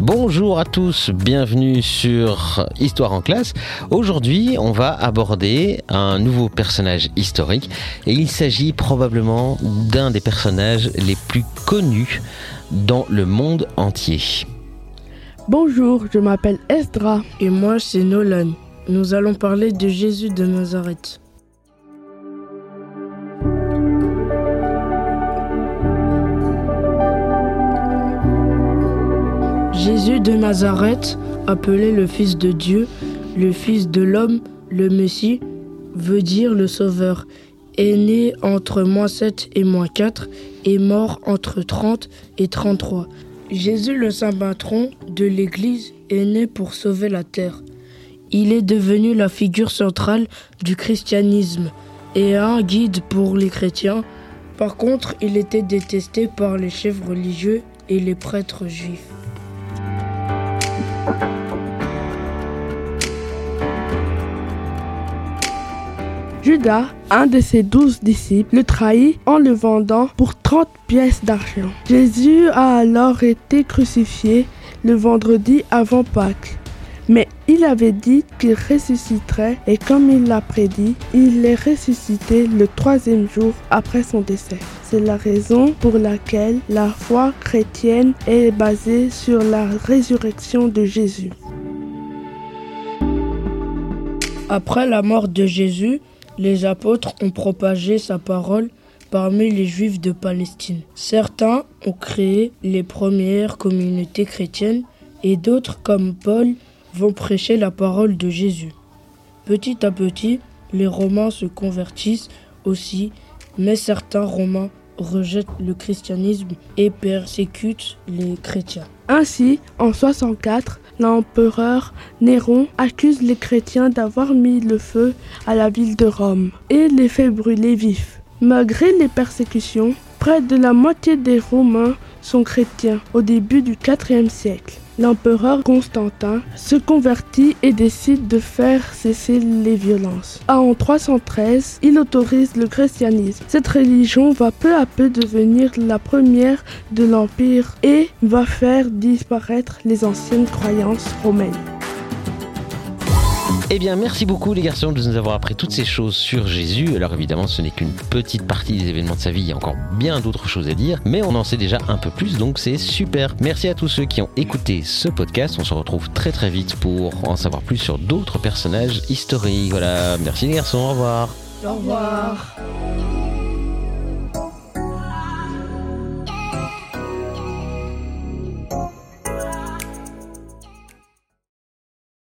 Bonjour à tous, bienvenue sur Histoire en classe. Aujourd'hui, on va aborder un nouveau personnage historique et il s'agit probablement d'un des personnages les plus connus dans le monde entier. Bonjour, je m'appelle Esdra. Et moi, c'est Nolan. Nous allons parler de Jésus de Nazareth. Jésus de Nazareth, appelé le Fils de Dieu, le Fils de l'homme, le Messie, veut dire le Sauveur, est né entre moins 7 et moins 4 et mort entre 30 et 33. Jésus, le saint patron de l'Église, est né pour sauver la terre. Il est devenu la figure centrale du christianisme et un guide pour les chrétiens. Par contre, il était détesté par les chefs religieux et les prêtres juifs. Judas, un de ses douze disciples, le trahit en le vendant pour 30 pièces d'argent. Jésus a alors été crucifié le vendredi avant Pâques. Mais il avait dit qu'il ressusciterait et comme il l'a prédit, il est ressuscité le troisième jour après son décès. C'est la raison pour laquelle la foi chrétienne est basée sur la résurrection de Jésus. Après la mort de Jésus, les apôtres ont propagé sa parole parmi les juifs de Palestine. Certains ont créé les premières communautés chrétiennes et d'autres, comme Paul, vont prêcher la parole de Jésus. Petit à petit, les Romains se convertissent aussi, mais certains Romains rejettent le christianisme et persécutent les chrétiens. Ainsi, en 64, l'empereur Néron accuse les chrétiens d'avoir mis le feu à la ville de Rome et les fait brûler vifs. Malgré les persécutions, près de la moitié des Romains sont chrétiens au début du IVe siècle l'empereur Constantin se convertit et décide de faire cesser les violences. En 313, il autorise le christianisme. Cette religion va peu à peu devenir la première de l'Empire et va faire disparaître les anciennes croyances romaines. Eh bien, merci beaucoup les garçons de nous avoir appris toutes ces choses sur Jésus. Alors évidemment, ce n'est qu'une petite partie des événements de sa vie, il y a encore bien d'autres choses à dire, mais on en sait déjà un peu plus, donc c'est super. Merci à tous ceux qui ont écouté ce podcast. On se retrouve très très vite pour en savoir plus sur d'autres personnages historiques. Voilà, merci les garçons, au revoir. Au revoir.